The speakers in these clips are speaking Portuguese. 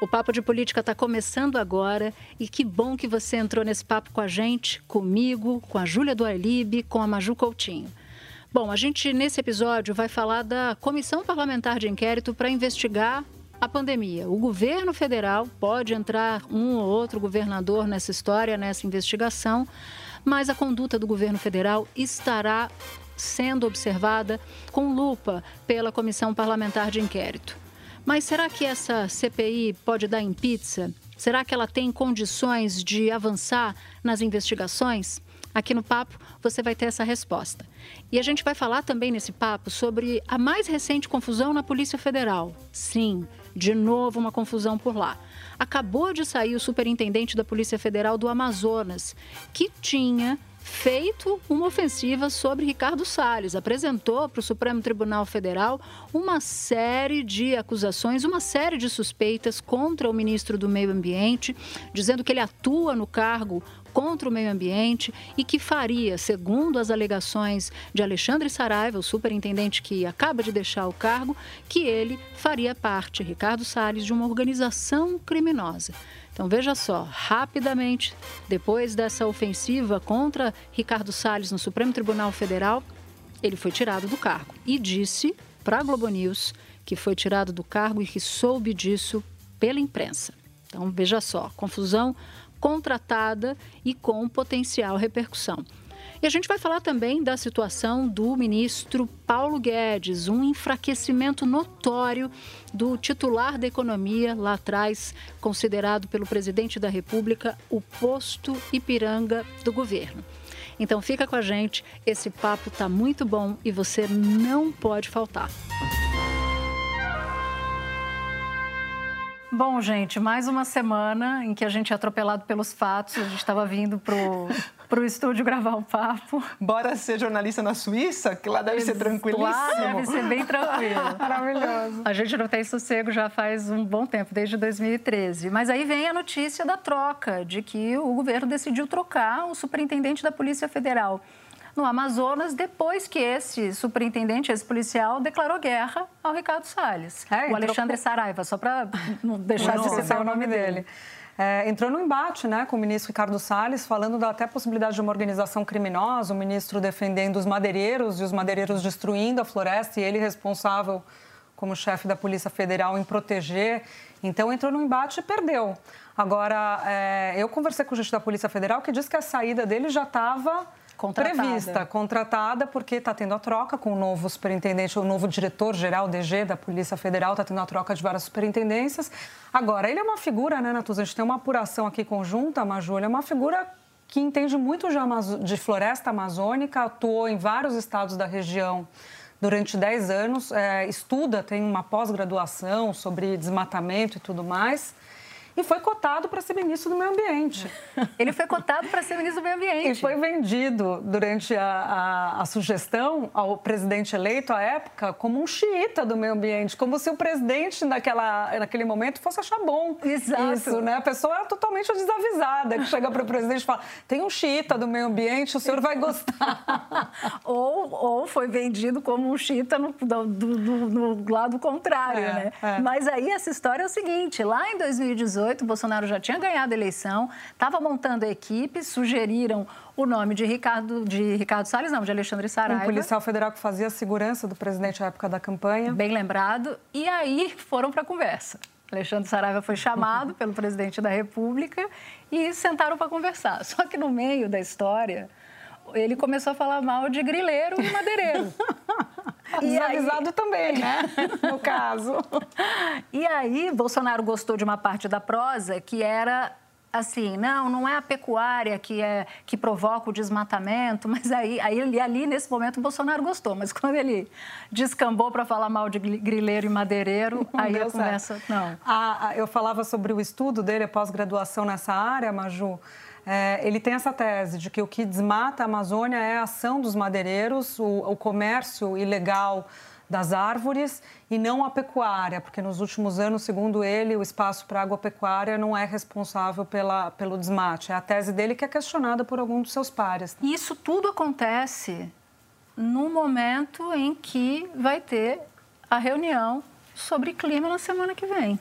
O Papo de Política está começando agora e que bom que você entrou nesse papo com a gente, comigo, com a Júlia do Arlib, com a Maju Coutinho. Bom, a gente nesse episódio vai falar da Comissão Parlamentar de Inquérito para investigar a pandemia. O governo federal pode entrar um ou outro governador nessa história, nessa investigação, mas a conduta do governo federal estará sendo observada com lupa pela Comissão Parlamentar de Inquérito. Mas será que essa CPI pode dar em pizza? Será que ela tem condições de avançar nas investigações? Aqui no papo você vai ter essa resposta. E a gente vai falar também nesse papo sobre a mais recente confusão na Polícia Federal. Sim, de novo uma confusão por lá. Acabou de sair o superintendente da Polícia Federal do Amazonas, que tinha feito uma ofensiva sobre Ricardo Salles, apresentou para o Supremo Tribunal Federal uma série de acusações, uma série de suspeitas contra o ministro do Meio Ambiente, dizendo que ele atua no cargo contra o meio ambiente e que faria, segundo as alegações de Alexandre Saraiva, o superintendente que acaba de deixar o cargo, que ele faria parte, Ricardo Salles, de uma organização criminosa. Então veja só, rapidamente, depois dessa ofensiva contra Ricardo Salles no Supremo Tribunal Federal, ele foi tirado do cargo e disse para a Globo News que foi tirado do cargo e que soube disso pela imprensa. Então veja só, confusão contratada e com potencial repercussão. E a gente vai falar também da situação do ministro Paulo Guedes, um enfraquecimento notório do titular da economia lá atrás, considerado pelo presidente da República o posto Ipiranga do governo. Então fica com a gente, esse papo tá muito bom e você não pode faltar. Bom, gente, mais uma semana em que a gente é atropelado pelos fatos. A gente estava vindo para o estúdio gravar o papo. Bora ser jornalista na Suíça, que lá deve ser tranquilíssimo. Lá deve ser bem tranquilo. Maravilhoso. A gente não tem sossego já faz um bom tempo, desde 2013. Mas aí vem a notícia da troca, de que o governo decidiu trocar o superintendente da Polícia Federal no Amazonas, depois que esse superintendente, esse policial, declarou guerra ao Ricardo Salles. É, o Alexandre com... Saraiva, só para não deixar de citar o nome dele. É, entrou no embate né, com o ministro Ricardo Salles, falando da até possibilidade de uma organização criminosa, o ministro defendendo os madeireiros e os madeireiros destruindo a floresta e ele responsável como chefe da Polícia Federal em proteger. Então entrou no embate e perdeu. Agora, é, eu conversei com o juiz da Polícia Federal que disse que a saída dele já estava contratada. prevista, contratada, porque está tendo a troca com o novo superintendente, o novo diretor-geral DG da Polícia Federal, está tendo a troca de várias superintendências. Agora, ele é uma figura, né, Natuza? A gente tem uma apuração aqui conjunta, Maju, ele é uma figura que entende muito de, de floresta amazônica, atuou em vários estados da região durante 10 anos, é, estuda, tem uma pós-graduação sobre desmatamento e tudo mais e foi cotado para ser ministro do Meio Ambiente. Ele foi cotado para ser ministro do Meio Ambiente. E foi vendido durante a, a, a, sugestão ao presidente eleito à época como um xiita do meio ambiente, como se o presidente naquela, naquele momento fosse achar bom. Exato. Isso, né? A pessoa é totalmente desavisada que chega para o presidente e fala: tem um xiita do meio ambiente, o senhor vai gostar. ou, ou foi vendido como um xiita no, do, do, no lado contrário, é, né? É. Mas aí essa história é o seguinte: lá em 2018, 2018, Bolsonaro já tinha ganhado a eleição, estava montando a equipe, sugeriram o nome de Ricardo, de Ricardo Salles, não, de Alexandre Saraiva. Um policial federal que fazia a segurança do presidente na época da campanha. Bem lembrado. E aí foram para a conversa. Alexandre Saraiva foi chamado pelo presidente da República e sentaram para conversar. Só que no meio da história, ele começou a falar mal de grileiro e madeireiro. Desavisado aí... também, né? No caso. E aí, Bolsonaro gostou de uma parte da prosa que era assim, não, não é a pecuária que, é, que provoca o desmatamento, mas aí, aí ali, nesse momento, o Bolsonaro gostou. Mas quando ele descambou para falar mal de grileiro e madeireiro, não aí a conversa, não. Ah, eu falava sobre o estudo dele, a pós-graduação nessa área, Maju, é, ele tem essa tese de que o que desmata a Amazônia é a ação dos madeireiros, o, o comércio ilegal das árvores e não a pecuária, porque nos últimos anos, segundo ele, o espaço para agropecuária não é responsável pela, pelo desmate. É a tese dele que é questionada por alguns dos seus pares. E isso tudo acontece no momento em que vai ter a reunião sobre clima na semana que vem.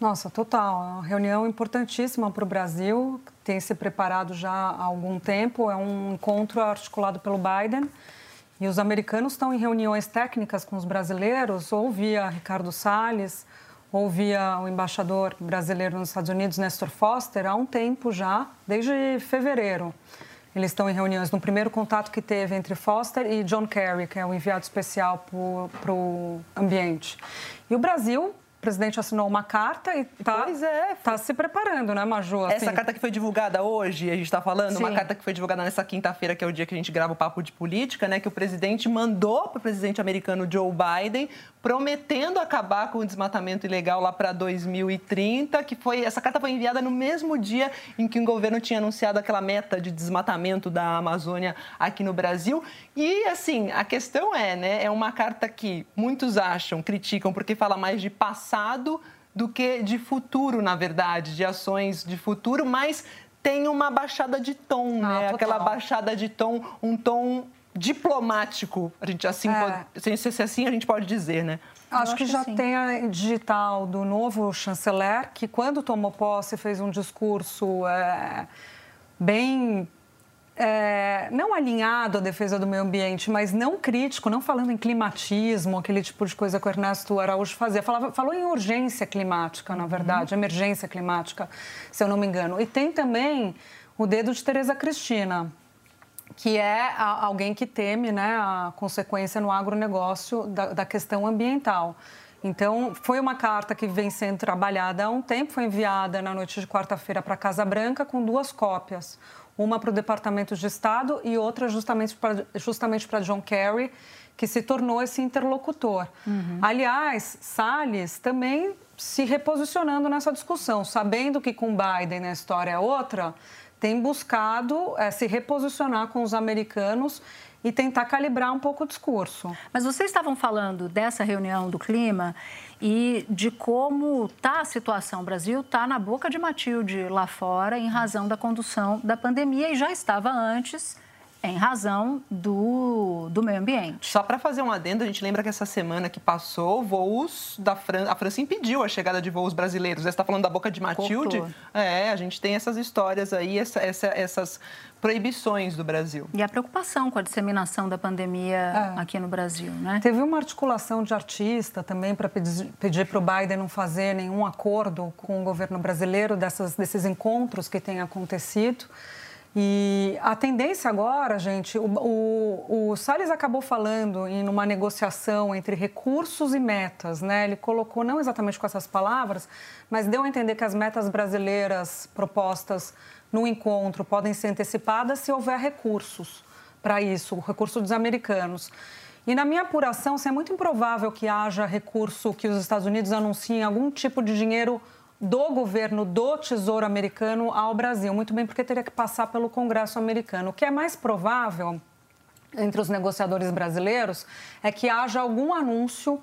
Nossa, total. É uma reunião importantíssima para o Brasil, tem se preparado já há algum tempo. É um encontro articulado pelo Biden e os americanos estão em reuniões técnicas com os brasileiros, ou via Ricardo Salles, ou via o embaixador brasileiro nos Estados Unidos, Nestor Foster, há um tempo já, desde fevereiro. Eles estão em reuniões. No primeiro contato que teve entre Foster e John Kerry, que é o enviado especial para o ambiente. E o Brasil o presidente assinou uma carta e está é, tá se preparando, né, Maju? Assim... Essa carta que foi divulgada hoje, a gente está falando, Sim. uma carta que foi divulgada nessa quinta-feira, que é o dia que a gente grava o Papo de Política, né, que o presidente mandou para o presidente americano Joe Biden, prometendo acabar com o desmatamento ilegal lá para 2030, que foi essa carta foi enviada no mesmo dia em que o governo tinha anunciado aquela meta de desmatamento da Amazônia aqui no Brasil. E assim, a questão é, né, é uma carta que muitos acham, criticam porque fala mais de passado passado do que de futuro, na verdade, de ações de futuro, mas tem uma baixada de tom, ah, né? Total. Aquela baixada de tom, um tom diplomático, a gente assim, é. pode, se assim a gente pode dizer, né? Acho que já tem a digital do novo chanceler, que quando tomou posse fez um discurso é, bem é, não alinhado à defesa do meio ambiente, mas não crítico, não falando em climatismo, aquele tipo de coisa que o Ernesto Araújo fazia. Falava, falou em urgência climática, na verdade, uhum. emergência climática, se eu não me engano. E tem também o dedo de Tereza Cristina, que é a, alguém que teme né, a consequência no agronegócio da, da questão ambiental. Então, foi uma carta que vem sendo trabalhada há um tempo, foi enviada na noite de quarta-feira para a Casa Branca com duas cópias uma para o Departamento de Estado e outra justamente para justamente para John Kerry, que se tornou esse interlocutor. Uhum. Aliás, Salles também se reposicionando nessa discussão, sabendo que com Biden a história é outra, tem buscado é, se reposicionar com os americanos e tentar calibrar um pouco o discurso. Mas vocês estavam falando dessa reunião do clima e de como está a situação. O Brasil está na boca de Matilde lá fora em razão da condução da pandemia e já estava antes em razão do, do meio ambiente. Só para fazer um adendo, a gente lembra que essa semana que passou, voos da França, a França impediu a chegada de voos brasileiros. Você está falando da boca de Matilde? Cortou. É, a gente tem essas histórias aí, essa, essa, essas proibições do Brasil. E a preocupação com a disseminação da pandemia é. aqui no Brasil, né? Teve uma articulação de artista também para pedir para o Biden não fazer nenhum acordo com o governo brasileiro dessas, desses encontros que têm acontecido. E a tendência agora, gente, o, o, o Salles acabou falando em uma negociação entre recursos e metas, né? Ele colocou, não exatamente com essas palavras, mas deu a entender que as metas brasileiras propostas no encontro podem ser antecipadas se houver recursos para isso, o recurso dos americanos. E na minha apuração, assim, é muito improvável que haja recurso que os Estados Unidos anunciem algum tipo de dinheiro do governo do Tesouro Americano ao Brasil, muito bem porque teria que passar pelo Congresso americano. O que é mais provável entre os negociadores brasileiros é que haja algum anúncio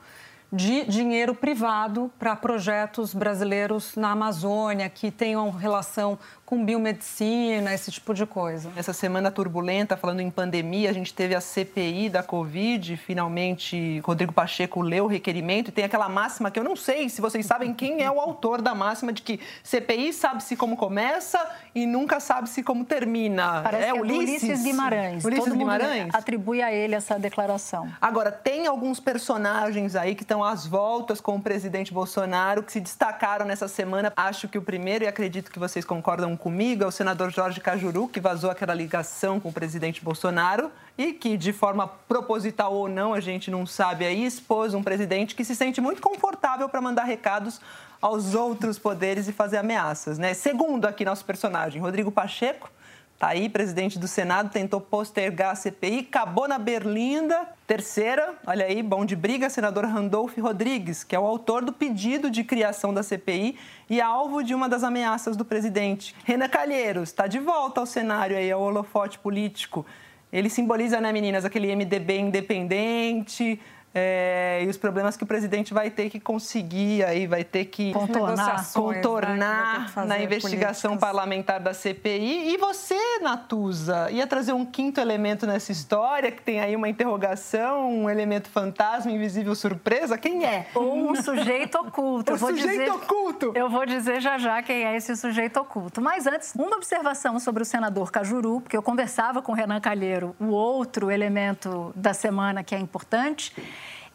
de dinheiro privado para projetos brasileiros na Amazônia que tenham relação com biomedicina, esse tipo de coisa. Essa semana turbulenta, falando em pandemia, a gente teve a CPI da Covid, finalmente Rodrigo Pacheco leu o requerimento e tem aquela máxima que eu não sei se vocês sabem quem é o autor da máxima de que CPI sabe-se como começa e nunca sabe-se como termina. Parece é, é Ulisses? Ulisses Guimarães. Ulisses Todo Guimarães? atribui a ele essa declaração. Agora, tem alguns personagens aí que estão às voltas com o presidente Bolsonaro que se destacaram nessa semana. Acho que o primeiro, e acredito que vocês concordam comigo é o senador Jorge Cajuru, que vazou aquela ligação com o presidente Bolsonaro e que, de forma proposital ou não, a gente não sabe aí, expôs um presidente que se sente muito confortável para mandar recados aos outros poderes e fazer ameaças, né? Segundo aqui nosso personagem, Rodrigo Pacheco, Tá aí, presidente do Senado tentou postergar a CPI, acabou na berlinda. Terceira, olha aí, bom de briga, senador Randolph Rodrigues, que é o autor do pedido de criação da CPI e alvo de uma das ameaças do presidente. Renan Calheiros está de volta ao cenário aí, ao holofote político. Ele simboliza, né, meninas, aquele MDB independente, é, e os problemas que o presidente vai ter que conseguir aí, vai ter que contornar, contornar né? na investigação políticas. parlamentar da CPI. E você, Natuza, ia trazer um quinto elemento nessa história, que tem aí uma interrogação, um elemento fantasma, invisível surpresa. Quem é? Ou um sujeito oculto. O sujeito dizer, oculto. Eu vou dizer já já quem é esse sujeito oculto. Mas antes, uma observação sobre o senador Cajuru, porque eu conversava com o Renan Calheiro, o outro elemento da semana que é importante.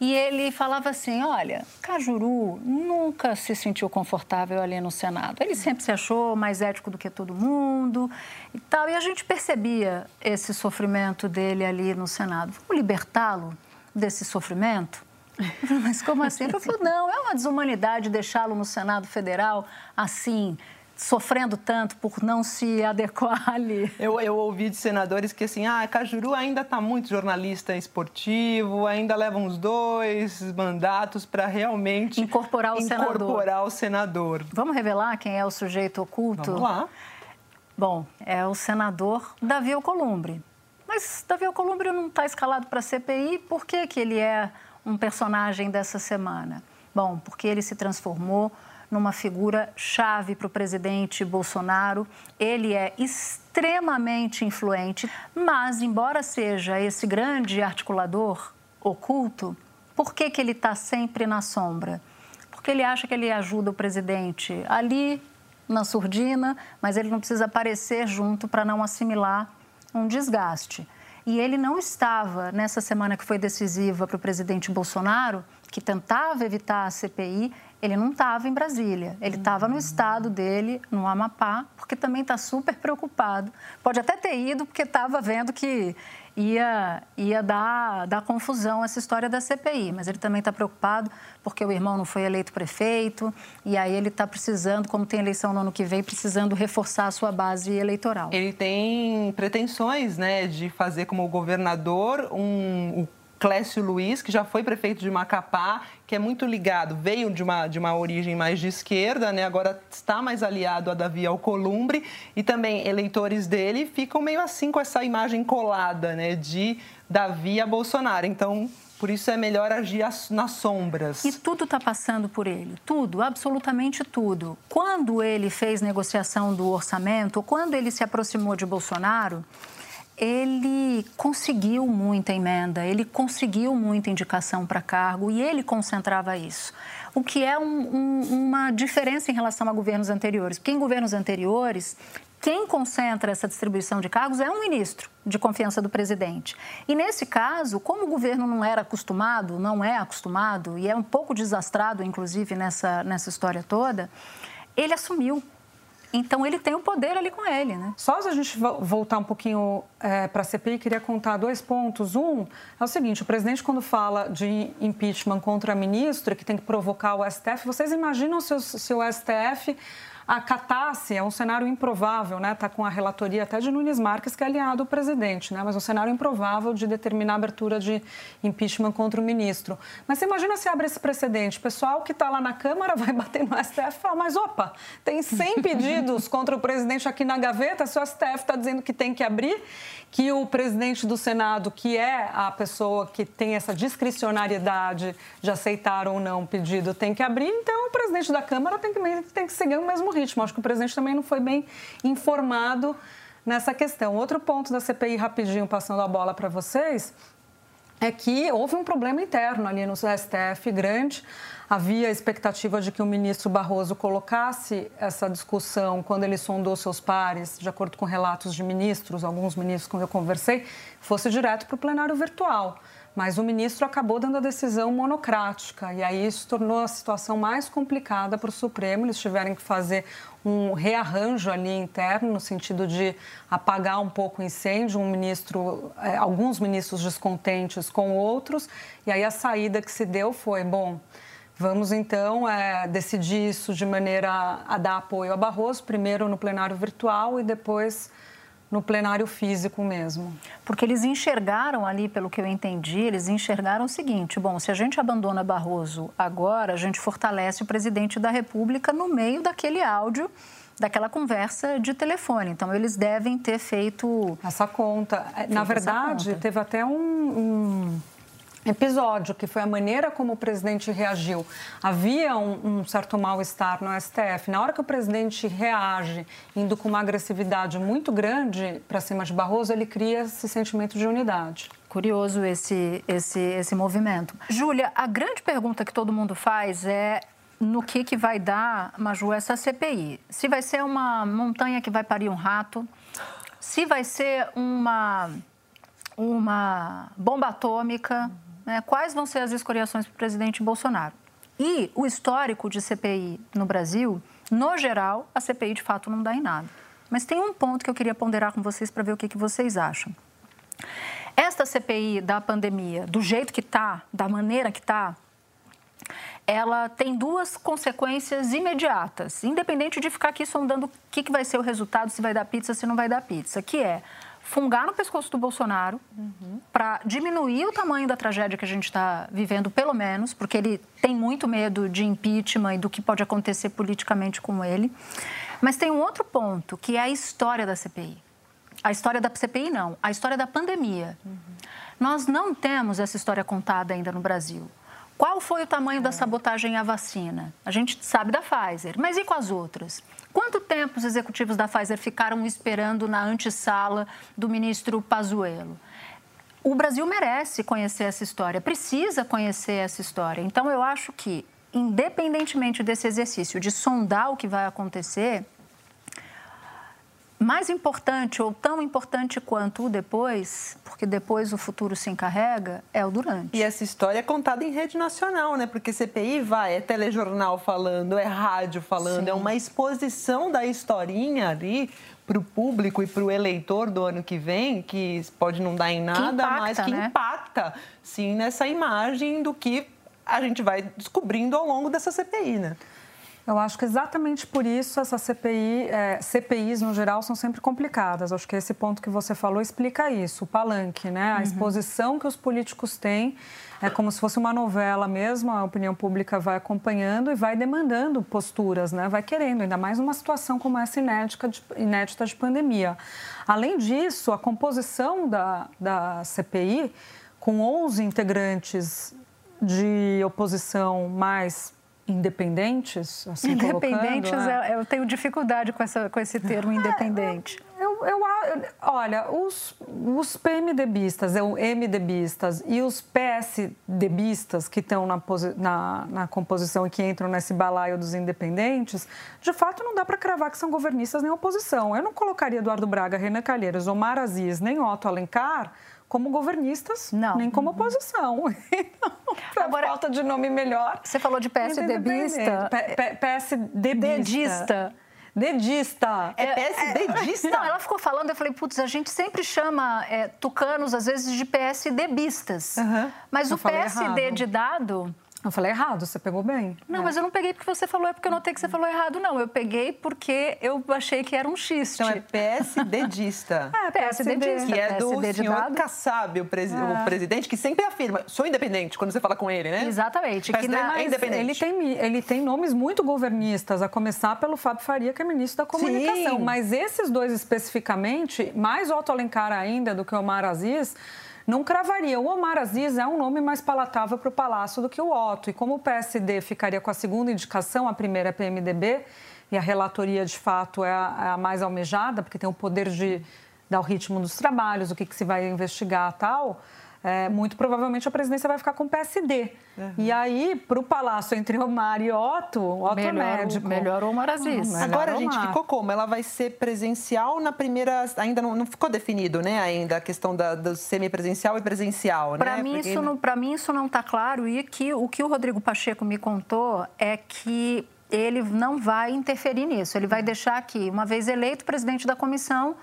E ele falava assim: olha, Cajuru nunca se sentiu confortável ali no Senado. Ele sempre se achou mais ético do que todo mundo e tal. E a gente percebia esse sofrimento dele ali no Senado. Vamos libertá-lo desse sofrimento? Mas como assim? Ele falou: não, é uma desumanidade deixá-lo no Senado Federal assim sofrendo tanto por não se adequar ali. Eu, eu ouvi de senadores que assim, ah, Cajuru ainda está muito jornalista esportivo, ainda leva uns dois mandatos para realmente incorporar o incorporar senador. o senador. Vamos revelar quem é o sujeito oculto? Vamos lá. Bom, é o senador Davi Alcolumbre. Mas Davi Alcolumbre não está escalado para a CPI, por que, que ele é um personagem dessa semana? Bom, porque ele se transformou numa figura chave para o presidente Bolsonaro. Ele é extremamente influente, mas, embora seja esse grande articulador oculto, por que, que ele está sempre na sombra? Porque ele acha que ele ajuda o presidente ali na surdina, mas ele não precisa aparecer junto para não assimilar um desgaste. E ele não estava, nessa semana que foi decisiva para o presidente Bolsonaro, que tentava evitar a CPI, ele não estava em Brasília, ele estava no estado dele, no Amapá, porque também está super preocupado. Pode até ter ido, porque estava vendo que ia, ia dar, dar confusão essa história da CPI, mas ele também está preocupado porque o irmão não foi eleito prefeito, e aí ele está precisando, como tem eleição no ano que vem, precisando reforçar a sua base eleitoral. Ele tem pretensões né, de fazer como governador um, Clécio Luiz, que já foi prefeito de Macapá, que é muito ligado, veio de uma, de uma origem mais de esquerda, né? agora está mais aliado a Davi Alcolumbre, e também eleitores dele ficam meio assim com essa imagem colada né? de Davi a Bolsonaro. Então, por isso é melhor agir nas sombras. E tudo está passando por ele, tudo, absolutamente tudo. Quando ele fez negociação do orçamento, quando ele se aproximou de Bolsonaro, ele conseguiu muita emenda, ele conseguiu muita indicação para cargo e ele concentrava isso. O que é um, um, uma diferença em relação a governos anteriores. Porque em governos anteriores, quem concentra essa distribuição de cargos é um ministro de confiança do presidente. E nesse caso, como o governo não era acostumado, não é acostumado, e é um pouco desastrado, inclusive, nessa, nessa história toda, ele assumiu então ele tem o poder ali com ele, né? Só se a gente voltar um pouquinho é, para a CPI, queria contar dois pontos. Um é o seguinte: o presidente, quando fala de impeachment contra a ministra, que tem que provocar o STF, vocês imaginam se o, se o STF acatasse, é um cenário improvável, né? Está com a relatoria até de Nunes Marques, que é aliado ao presidente, né? Mas um cenário improvável de determinar a abertura de impeachment contra o ministro. Mas você imagina se abre esse precedente. O pessoal que está lá na Câmara vai bater no STF e falar, mas opa, tem 100 pedidos contra o presidente aqui na gaveta, se o STF está dizendo que tem que abrir, que o presidente do Senado, que é a pessoa que tem essa discricionariedade de aceitar ou não o pedido, tem que abrir, então o presidente da Câmara tem que, tem que seguir o mesmo ritmo. Acho que o presidente também não foi bem informado nessa questão. Outro ponto da CPI, rapidinho, passando a bola para vocês, é que houve um problema interno ali no STF grande. Havia expectativa de que o ministro Barroso colocasse essa discussão quando ele sondou seus pares, de acordo com relatos de ministros, alguns ministros com quem eu conversei, fosse direto para o plenário virtual. Mas o ministro acabou dando a decisão monocrática e aí isso tornou a situação mais complicada para o Supremo. Eles tiveram que fazer um rearranjo ali interno no sentido de apagar um pouco o incêndio, um ministro, eh, alguns ministros descontentes com outros. E aí a saída que se deu foi, bom, Vamos então é, decidir isso de maneira a dar apoio a Barroso, primeiro no plenário virtual e depois no plenário físico mesmo. Porque eles enxergaram ali, pelo que eu entendi, eles enxergaram o seguinte: bom, se a gente abandona Barroso agora, a gente fortalece o presidente da República no meio daquele áudio daquela conversa de telefone. Então, eles devem ter feito. Essa conta. Na verdade, conta. teve até um, um episódio, que foi a maneira como o presidente reagiu. Havia um, um certo mal-estar no STF. Na hora que o presidente reage, indo com uma agressividade muito grande para cima de Barroso, ele cria esse sentimento de unidade. Curioso esse, esse, esse movimento. Júlia, a grande pergunta que todo mundo faz é no que, que vai dar, Maju, essa CPI. Se vai ser uma montanha que vai parir um rato, se vai ser uma, uma bomba atômica né, quais vão ser as escoriações para o presidente Bolsonaro. E o histórico de CPI no Brasil, no geral, a CPI de fato não dá em nada. Mas tem um ponto que eu queria ponderar com vocês para ver o que, que vocês acham. Esta CPI da pandemia, do jeito que está, da maneira que está, ela tem duas consequências imediatas, independente de ficar aqui sondando o que, que vai ser o resultado, se vai dar pizza, se não vai dar pizza, que é fungar no pescoço do Bolsonaro uhum. para diminuir o tamanho da tragédia que a gente está vivendo, pelo menos, porque ele tem muito medo de impeachment e do que pode acontecer politicamente com ele. Mas tem um outro ponto, que é a história da CPI. A história da CPI, não, a história da pandemia. Uhum. Nós não temos essa história contada ainda no Brasil. Qual foi o tamanho da sabotagem à vacina? A gente sabe da Pfizer, mas e com as outras? Quanto tempo os executivos da Pfizer ficaram esperando na antessala do ministro Pazuello? O Brasil merece conhecer essa história, precisa conhecer essa história. Então, eu acho que, independentemente desse exercício de sondar o que vai acontecer, mais importante ou tão importante quanto o depois, porque depois o futuro se encarrega, é o durante. E essa história é contada em rede nacional, né? Porque CPI vai, é telejornal falando, é rádio falando, Sim. é uma exposição da historinha ali para o público e para o eleitor do ano que vem, que pode não dar em nada, que impacta, mas que né? impacta, sim, nessa imagem do que a gente vai descobrindo ao longo dessa CPI, né? Eu acho que exatamente por isso essa CPI, é, CPIs no geral são sempre complicadas. Acho que esse ponto que você falou explica isso, o palanque, né? A uhum. exposição que os políticos têm é como se fosse uma novela mesmo, a opinião pública vai acompanhando e vai demandando posturas, né? Vai querendo, ainda mais numa situação como essa inédita de, inédita de pandemia. Além disso, a composição da, da CPI, com 11 integrantes de oposição mais independentes? Assim, independentes, né? eu tenho dificuldade com, essa, com esse termo é, independente. Eu, eu, eu, olha, os, os PMDBistas, é, o MDBistas e os PSDBistas que estão na, na, na, composição e que entram nesse balaio dos independentes, de fato não dá para cravar que são governistas nem oposição. Eu não colocaria Eduardo Braga, Renan Calheiros, Omar Aziz, nem Otto Alencar como governistas, não. nem como oposição. Então, Agora, falta de nome melhor. Você falou de PSDBista. PSDBista. Dedista. É, PSDBista? É, não, ela ficou falando, eu falei, putz, a gente sempre chama é, tucanos, às vezes, de PSDBistas. Uhum. Mas eu o PSD errado. de dado eu falei errado, você pegou bem. Não, é. mas eu não peguei porque você falou, é porque eu notei que você falou errado, não. Eu peguei porque eu achei que era um xiste. Então é PSDdista. é, PSDdista. Que é do PSD senhor Kassab, o, presi é. o, presidente, que sempre afirma, sou independente, quando você fala com ele, né? Exatamente. Que na, é independente. Ele tem, ele tem nomes muito governistas, a começar pelo Fábio Faria, que é ministro da Comunicação. Sim. Mas esses dois especificamente, mais Otto Alencar ainda do que o Omar Aziz não cravaria. O Omar Aziz é um nome mais palatável para o Palácio do que o Otto. E como o PSD ficaria com a segunda indicação, a primeira é PMDB, e a relatoria, de fato, é a, é a mais almejada, porque tem o poder de dar o ritmo dos trabalhos, o que, que se vai investigar tal é, muito provavelmente a presidência vai ficar com o PSD. Uhum. E aí, para o palácio entre Omar e Otto, Otto é melhor, é médico. Melhor Omar Aziz. Melhor Agora, a gente, ficou como? Ela vai ser presencial na primeira... Ainda não, não ficou definido, né, ainda, a questão da, do semipresencial e presencial, para né? Mim, Porque... isso não, para mim, isso não está claro. E que, o que o Rodrigo Pacheco me contou é que ele não vai interferir nisso. Ele vai deixar que, uma vez eleito presidente da comissão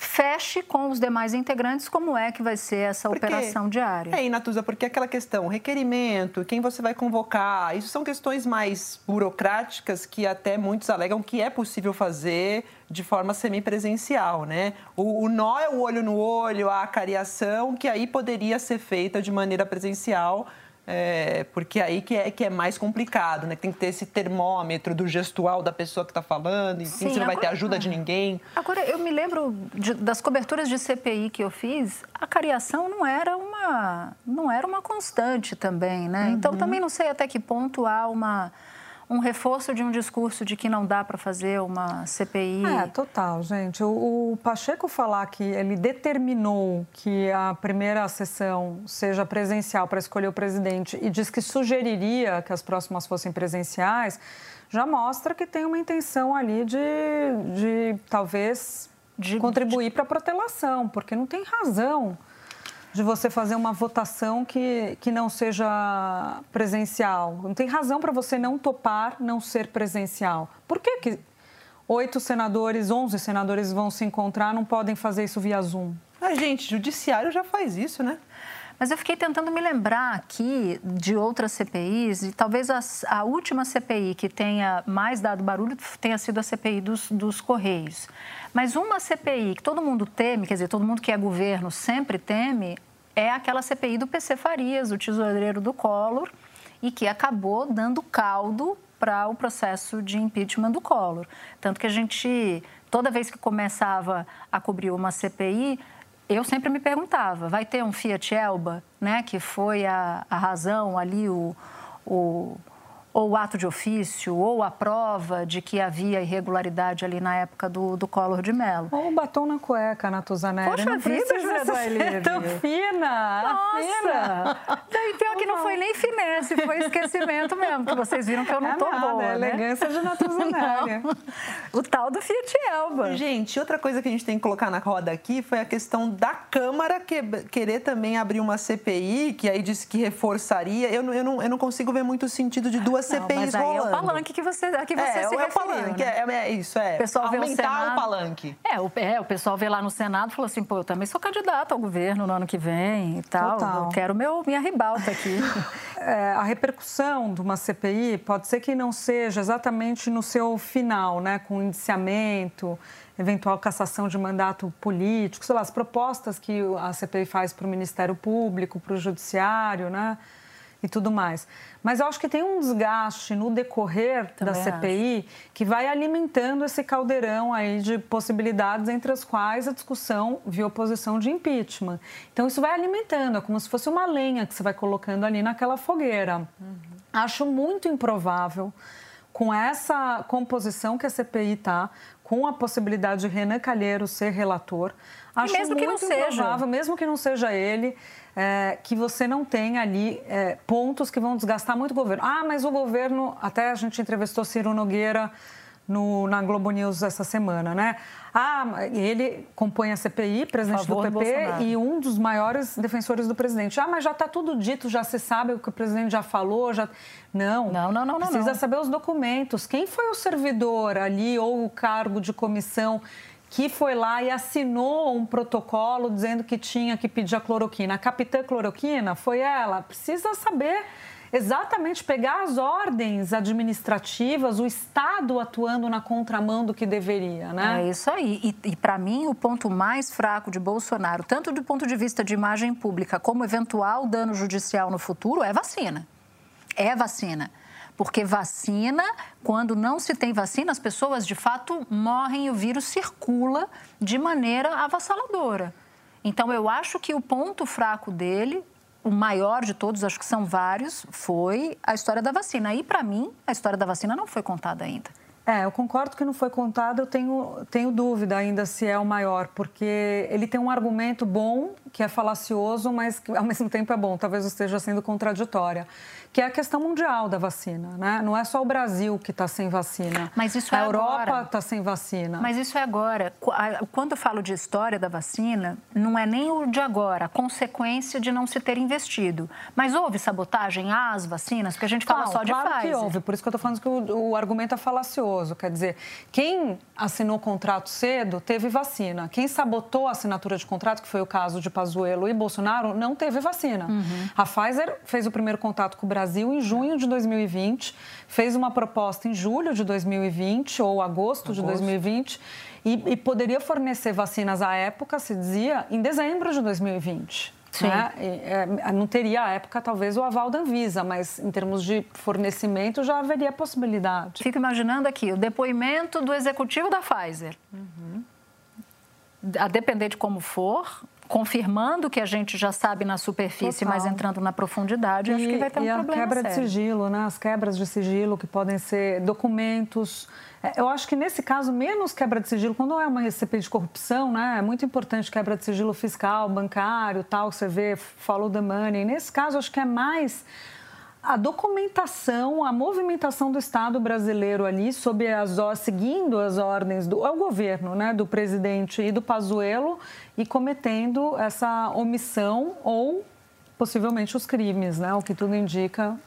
feche com os demais integrantes como é que vai ser essa porque, operação diária. É, Inatuza, porque aquela questão, requerimento, quem você vai convocar, isso são questões mais burocráticas que até muitos alegam que é possível fazer de forma semipresencial, né? O, o nó é o olho no olho, a acariação, que aí poderia ser feita de maneira presencial, é, porque aí que é, que é mais complicado, né? Tem que ter esse termômetro do gestual da pessoa que está falando, enfim, Sim, você não agora, vai ter ajuda de ninguém. Agora, eu me lembro de, das coberturas de CPI que eu fiz, a cariação não era uma, não era uma constante também, né? Uhum. Então, também não sei até que ponto há uma um reforço de um discurso de que não dá para fazer uma CPI. É, total, gente. O, o, Pacheco falar que ele determinou que a primeira sessão seja presencial para escolher o presidente e diz que sugeriria que as próximas fossem presenciais, já mostra que tem uma intenção ali de, de talvez de, contribuir para a protelação, porque não tem razão de você fazer uma votação que, que não seja presencial. Não tem razão para você não topar não ser presencial. Por que, que oito senadores, onze senadores vão se encontrar, não podem fazer isso via Zoom? A gente, judiciário já faz isso, né? Mas eu fiquei tentando me lembrar aqui de outras CPIs, e talvez a, a última CPI que tenha mais dado barulho tenha sido a CPI dos, dos Correios. Mas uma CPI que todo mundo teme, quer dizer, todo mundo que é governo sempre teme, é aquela CPI do PC Farias, o tesoureiro do Collor, e que acabou dando caldo para o processo de impeachment do Collor. Tanto que a gente, toda vez que começava a cobrir uma CPI, eu sempre me perguntava, vai ter um Fiat Elba, né, que foi a, a razão ali, o, o ou o ato de ofício, ou a prova de que havia irregularidade ali na época do, do Collor de Mello. Ou o batom na cueca, Natuzaneri. Poxa não vida, Júlia ser tão fina. Nossa! Fina. Daí pior que não foi nem finesse, foi esquecimento mesmo, que vocês viram que eu não é tô nada, boa, é né? elegância de Natuzaneri. o tal do Fiat Elba. Gente, outra coisa que a gente tem que colocar na roda aqui foi a questão da Câmara que, querer também abrir uma CPI, que aí disse que reforçaria. Eu, eu, não, eu não consigo ver muito sentido de duas duas CPIs mas aí rolando. é o palanque que você, a que você é, se é referiu, o palanque, né? é, é, isso, é. O pessoal Aumentar vê o, Senado, o palanque. É o, é, o pessoal vê lá no Senado e falou assim, pô, eu também sou candidato ao governo no ano que vem e tal. Total. Eu quero meu, minha ribalta aqui. é, a repercussão de uma CPI pode ser que não seja exatamente no seu final, né? Com indiciamento, eventual cassação de mandato político, sei lá, as propostas que a CPI faz para o Ministério Público, para o Judiciário, né? E tudo mais. Mas eu acho que tem um desgaste no decorrer Também da CPI acho. que vai alimentando esse caldeirão aí de possibilidades, entre as quais a discussão via oposição de impeachment. Então isso vai alimentando, é como se fosse uma lenha que você vai colocando ali naquela fogueira. Uhum. Acho muito improvável com essa composição que a CPI está, com a possibilidade de Renan Calheiro ser relator. Acho e mesmo que não seja, mesmo que não seja ele, é, que você não tenha ali é, pontos que vão desgastar muito o governo. Ah, mas o governo, até a gente entrevistou Ciro Nogueira no, na Globo News essa semana, né? Ah, ele compõe a CPI, presidente do PP e um dos maiores defensores do presidente. Ah, mas já está tudo dito, já se sabe o que o presidente já falou, já não. Não, não, não, não. Precisa não. saber os documentos. Quem foi o servidor ali ou o cargo de comissão que foi lá e assinou um protocolo dizendo que tinha que pedir a cloroquina. A capitã cloroquina foi ela. Precisa saber exatamente pegar as ordens administrativas, o Estado atuando na contramão do que deveria, né? É isso aí. E, e para mim, o ponto mais fraco de Bolsonaro, tanto do ponto de vista de imagem pública como eventual dano judicial no futuro, é vacina. É vacina. Porque vacina, quando não se tem vacina, as pessoas de fato morrem e o vírus circula de maneira avassaladora. Então, eu acho que o ponto fraco dele, o maior de todos, acho que são vários, foi a história da vacina. E, para mim, a história da vacina não foi contada ainda. É, eu concordo que não foi contado, eu tenho, tenho dúvida ainda se é o maior, porque ele tem um argumento bom que é falacioso, mas que ao mesmo tempo é bom, talvez esteja sendo contraditória que é a questão mundial da vacina. Né? Não é só o Brasil que está sem vacina. Mas isso é a Europa está sem vacina. Mas isso é agora. Quando eu falo de história da vacina, não é nem o de agora, a consequência de não se ter investido. Mas houve sabotagem às vacinas? Porque a gente fala não, só de claro Pfizer. que houve. Por isso que eu estou falando que o, o argumento é falacioso. Quer dizer, quem assinou contrato cedo teve vacina. Quem sabotou a assinatura de contrato, que foi o caso de Pazuello e Bolsonaro, não teve vacina. Uhum. A Pfizer fez o primeiro contato com o Brasil Brasil em junho de 2020, fez uma proposta em julho de 2020 ou agosto, agosto. de 2020 e, e, poderia fornecer vacinas à época, se dizia, em dezembro de 2020. Sim. Né? É, não teria à época talvez o aval da Anvisa, mas em termos de fornecimento já haveria possibilidade. Fico imaginando aqui o depoimento do executivo da Pfizer. Uhum. A depender de como for, confirmando que a gente já sabe na superfície, Total. mas entrando na profundidade, e, acho que vai ter um e problema. E a quebra sério. de sigilo, né? As quebras de sigilo que podem ser documentos. É, eu acho que nesse caso, menos quebra de sigilo, quando é uma CPI de corrupção, né? É muito importante quebra de sigilo fiscal, bancário, tal, você vê, follow the money. Nesse caso, acho que é mais a documentação, a movimentação do Estado brasileiro ali, sob as, seguindo as ordens do governo, né, do presidente e do Pazuello, e cometendo essa omissão ou possivelmente os crimes, né, o que tudo indica.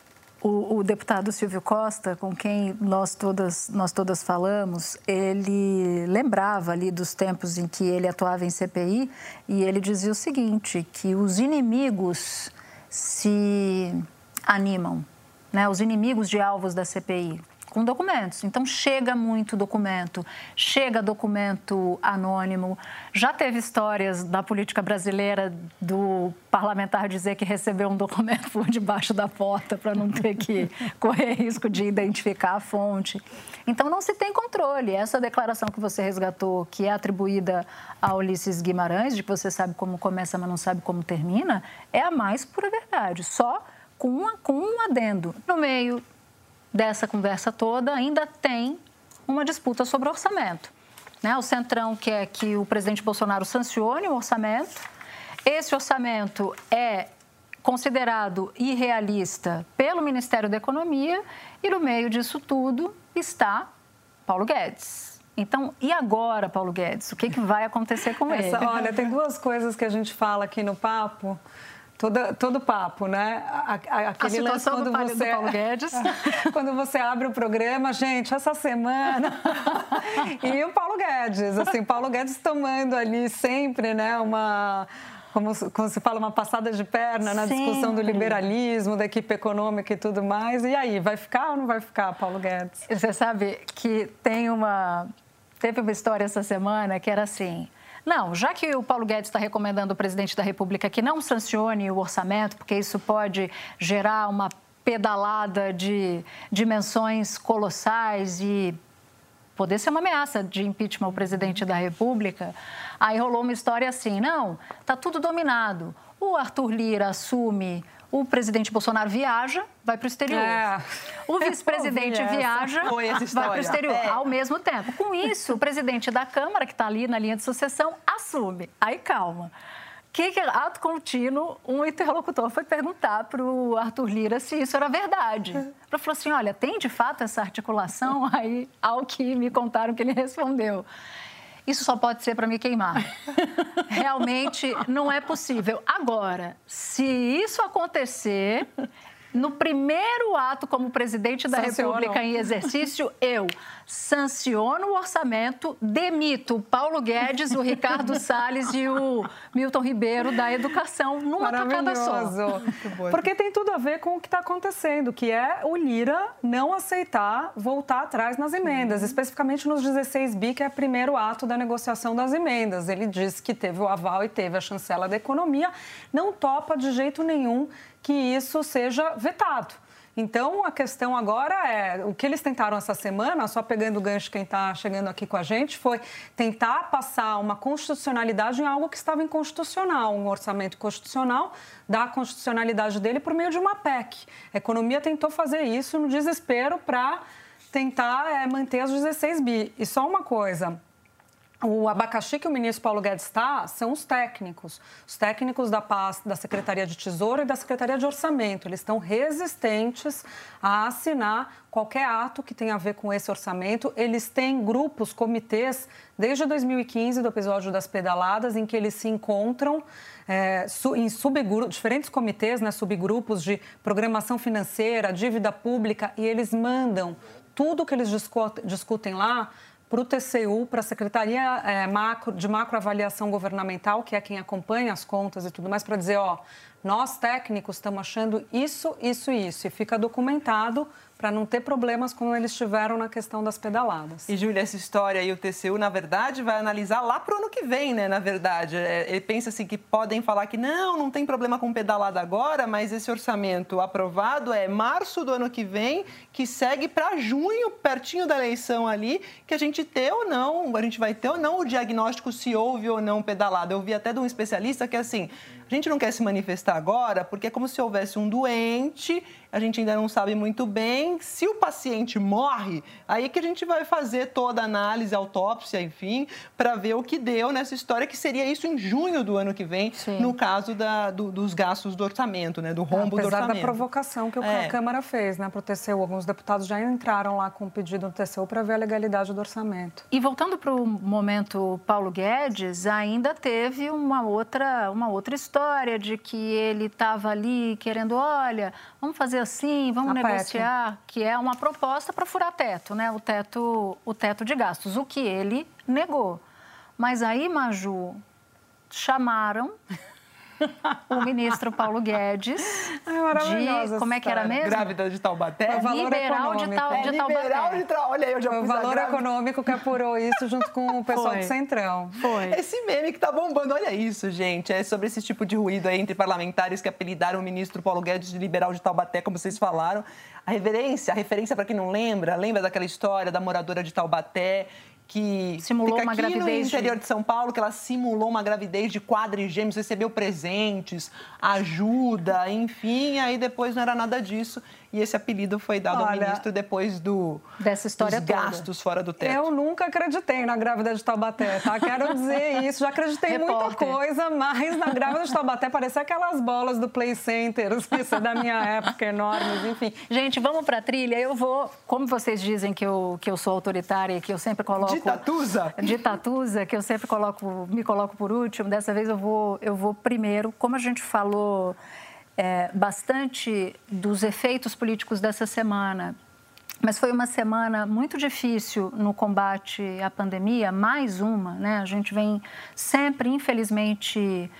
O, o, deputado Silvio Costa, com quem nós todas, nós todas falamos, ele lembrava ali dos tempos em que ele atuava em CPI e ele dizia o seguinte, que os inimigos se animam, né, os inimigos de alvos da CPI, com documentos. Então, chega muito documento, chega documento anônimo. Já teve histórias da política brasileira do parlamentar dizer que recebeu um documento por debaixo da porta para não ter que correr risco de identificar a fonte. Então, não se tem controle. Essa declaração que você resgatou, que é atribuída a Ulisses Guimarães, de que você sabe como começa, mas não sabe como termina, é a mais pura verdade. Só com, uma, com um adendo. No meio dessa conversa toda, ainda tem uma disputa sobre o orçamento. Né? O Centrão quer que o presidente Bolsonaro sancione o orçamento. Esse orçamento é considerado irrealista pelo Ministério da Economia e no meio disso tudo está Paulo Guedes. Então, e agora, Paulo Guedes? O que, que vai acontecer com Essa, ele? Olha, tem duas coisas que a gente fala aqui no papo Toda, todo papo, né? Aquele a lance quando do você, Paulo Guedes. quando você abre o programa, gente, essa semana. e o Paulo Guedes, assim, Paulo Guedes tomando ali sempre, né, uma como, como se fala, uma passada de perna na Sempre. discussão do liberalismo, da equipe econômica e tudo mais. E aí, vai ficar ou não vai ficar, Paulo Guedes? Você sabe que tem uma. Teve uma história essa semana que era assim. Não, já que o Paulo Guedes está recomendando ao presidente da República que não sancione o orçamento, porque isso pode gerar uma pedalada de dimensões colossais e poder ser uma ameaça de impeachment ao presidente da República. Aí rolou uma história assim: não, está tudo dominado. O Arthur Lira assume o presidente Bolsonaro viaja, vai para o exterior. É. O vice-presidente viaja, vai para o exterior é. ao mesmo tempo. Com isso, o presidente da Câmara, que está ali na linha de sucessão, assume. Aí calma. Que, que ato contínuo, um interlocutor foi perguntar para o Arthur Lira se isso era verdade. Ele falou assim: olha, tem de fato essa articulação? Aí, ao que me contaram que ele respondeu. Isso só pode ser para me queimar. Realmente não é possível. Agora, se isso acontecer, no primeiro ato como presidente da República em exercício, eu sanciono o orçamento, demito o Paulo Guedes, o Ricardo Salles e o Milton Ribeiro da educação numa tacada só. Porque tem tudo a ver com o que está acontecendo, que é o Lira não aceitar voltar atrás nas emendas, Sim. especificamente nos 16 bi, que é o primeiro ato da negociação das emendas. Ele disse que teve o aval e teve a chancela da economia, não topa de jeito nenhum que isso seja vetado. Então, a questão agora é: o que eles tentaram essa semana, só pegando o gancho quem está chegando aqui com a gente, foi tentar passar uma constitucionalidade em algo que estava inconstitucional, um orçamento constitucional, da constitucionalidade dele por meio de uma PEC. A economia tentou fazer isso no desespero para tentar é, manter as 16 bi. E só uma coisa: o abacaxi que o ministro Paulo Guedes está são os técnicos. Os técnicos da pasta da Secretaria de Tesouro e da Secretaria de Orçamento. Eles estão resistentes a assinar qualquer ato que tenha a ver com esse orçamento. Eles têm grupos, comitês, desde 2015, do episódio das pedaladas, em que eles se encontram é, em diferentes comitês, né, subgrupos de programação financeira, dívida pública, e eles mandam tudo que eles discutem lá para o TCU, para a Secretaria é, macro, de Macroavaliação Governamental, que é quem acompanha as contas e tudo mais, para dizer, ó, nós técnicos estamos achando isso, isso e isso. E fica documentado para não ter problemas como eles tiveram na questão das pedaladas. E, Júlia, essa história aí, o TCU, na verdade, vai analisar lá para o ano que vem, né? Na verdade, é, ele pensa assim que podem falar que não, não tem problema com pedalada agora, mas esse orçamento aprovado é março do ano que vem, que segue para junho, pertinho da eleição ali, que a gente ter ou não, a gente vai ter ou não o diagnóstico se houve ou não pedalada. Eu vi até de um especialista que, assim, a gente não quer se manifestar agora porque é como se houvesse um doente, a gente ainda não sabe muito bem. Se o paciente morre, aí que a gente vai fazer toda a análise, autópsia, enfim, para ver o que deu nessa história, que seria isso em junho do ano que vem, Sim. no caso da, do, dos gastos do orçamento, né, do rombo Apesar do orçamento. da provocação que é. a Câmara fez né, para o TCU. Alguns deputados já entraram lá com o pedido do TCU para ver a legalidade do orçamento. E voltando para o momento Paulo Guedes, ainda teve uma outra, uma outra história história de que ele estava ali querendo, olha, vamos fazer assim, vamos A negociar, que é uma proposta para furar teto, né? O teto, o teto de gastos, o que ele negou. Mas aí, Maju, chamaram o ministro Paulo Guedes de como é que era mesmo? Grávida de Taubaté. O valor liberal de, tal, é, de liberal de Taubaté. Olha aí, eu já o valor econômico que apurou isso junto com o pessoal Foi. do Centrão. Foi. Esse meme que tá bombando, olha isso, gente. É sobre esse tipo de ruído aí entre parlamentares que apelidaram o ministro Paulo Guedes de liberal de Taubaté, como vocês falaram. A reverência, a referência para quem não lembra, lembra daquela história da moradora de Taubaté que simulou fica uma aqui gravidez no interior de São Paulo, que ela simulou uma gravidez de quadrigêmeos, recebeu presentes, ajuda, enfim, aí depois não era nada disso. E esse apelido foi dado Olha, ao ministro depois do, dessa história dos gastos fora do teto. Eu nunca acreditei na grávida de Taubaté, tá? Quero dizer isso. Já acreditei em muita coisa, mas na grávida de Taubaté parecia aquelas bolas do Play Center, isso é da minha época, enormes, enfim. Gente, vamos para a trilha. Eu vou, como vocês dizem que eu, que eu sou autoritária, que eu sempre coloco... Ditatuza! Ditatuza, que eu sempre coloco, me coloco por último. Dessa vez eu vou, eu vou primeiro. Como a gente falou é, bastante dos efeitos políticos dessa semana. Mas foi uma semana muito difícil no combate à pandemia, mais uma, né? A gente vem sempre, infelizmente,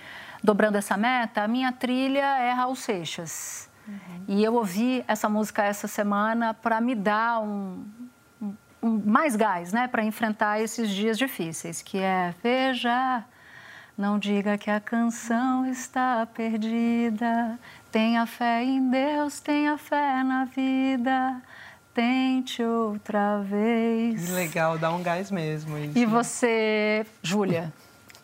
dobrando essa meta. A minha trilha é Raul Seixas. Uhum. E eu ouvi essa música essa semana para me dar um, um, um, mais gás, né? Para enfrentar esses dias difíceis, que é Veja não diga que a canção está perdida. Tenha fé em Deus, tenha fé na vida. Tente outra vez. Que legal, dá um gás mesmo. Isso. E você, Júlia?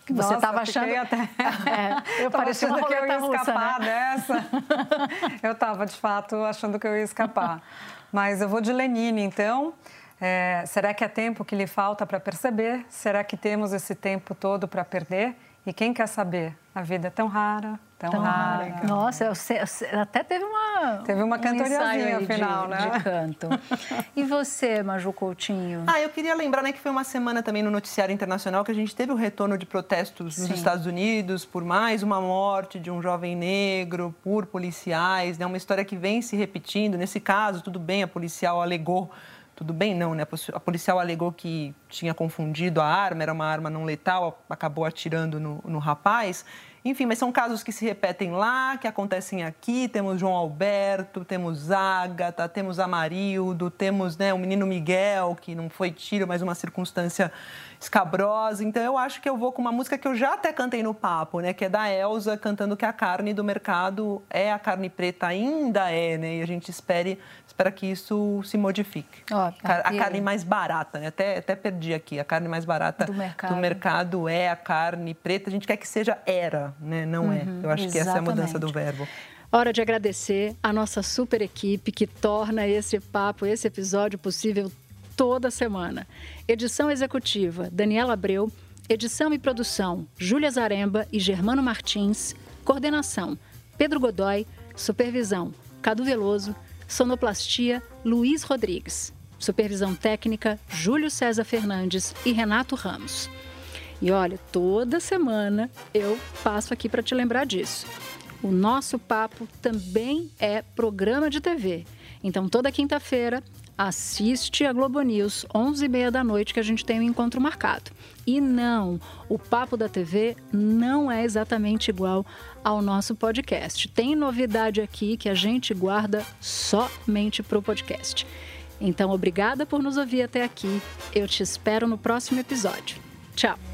Você estava achando até. É, eu parecia achando que eu ia russa, escapar né? dessa. eu estava, de fato, achando que eu ia escapar. Mas eu vou de Lenine, então. É, será que é tempo que lhe falta para perceber? Será que temos esse tempo todo para perder? E quem quer saber? A vida é tão rara, tão, tão rara. rara. Nossa, eu sei, eu sei, até teve uma teve uma cantoriazinha um final, de, né? De canto. E você, Maju Coutinho? Ah, eu queria lembrar, né, que foi uma semana também no noticiário internacional que a gente teve o retorno de protestos nos Sim. Estados Unidos por mais uma morte de um jovem negro por policiais, né? Uma história que vem se repetindo. Nesse caso, tudo bem, a policial alegou tudo bem, não, né? A policial alegou que tinha confundido a arma, era uma arma não letal, acabou atirando no, no rapaz. Enfim, mas são casos que se repetem lá, que acontecem aqui. Temos João Alberto, temos Ágata, temos Amarildo, temos né, o menino Miguel, que não foi tiro, mas uma circunstância escabrosa. Então eu acho que eu vou com uma música que eu já até cantei no papo, né? Que é da Elsa, cantando que a carne do mercado é a carne preta, ainda é, né? E a gente espere, espera que isso se modifique. Oh, a carne mais barata, né? Até, até perdi aqui. A carne mais barata do mercado. do mercado é a carne preta. A gente quer que seja era né? Não é. uhum, é. Eu acho exatamente. que essa é a mudança do verbo. Hora de agradecer a nossa super equipe que torna esse papo, esse episódio possível toda semana. Edição executiva: Daniela Abreu. Edição e produção: Júlia Zaremba e Germano Martins. Coordenação: Pedro Godoy. Supervisão: Cadu Veloso. Sonoplastia: Luiz Rodrigues. Supervisão técnica: Júlio César Fernandes e Renato Ramos. E olha, toda semana eu passo aqui para te lembrar disso. O nosso papo também é programa de TV. Então, toda quinta-feira, assiste a Globo News, 11h30 da noite, que a gente tem um encontro marcado. E não, o Papo da TV não é exatamente igual ao nosso podcast. Tem novidade aqui que a gente guarda somente para o podcast. Então, obrigada por nos ouvir até aqui. Eu te espero no próximo episódio. Tchau!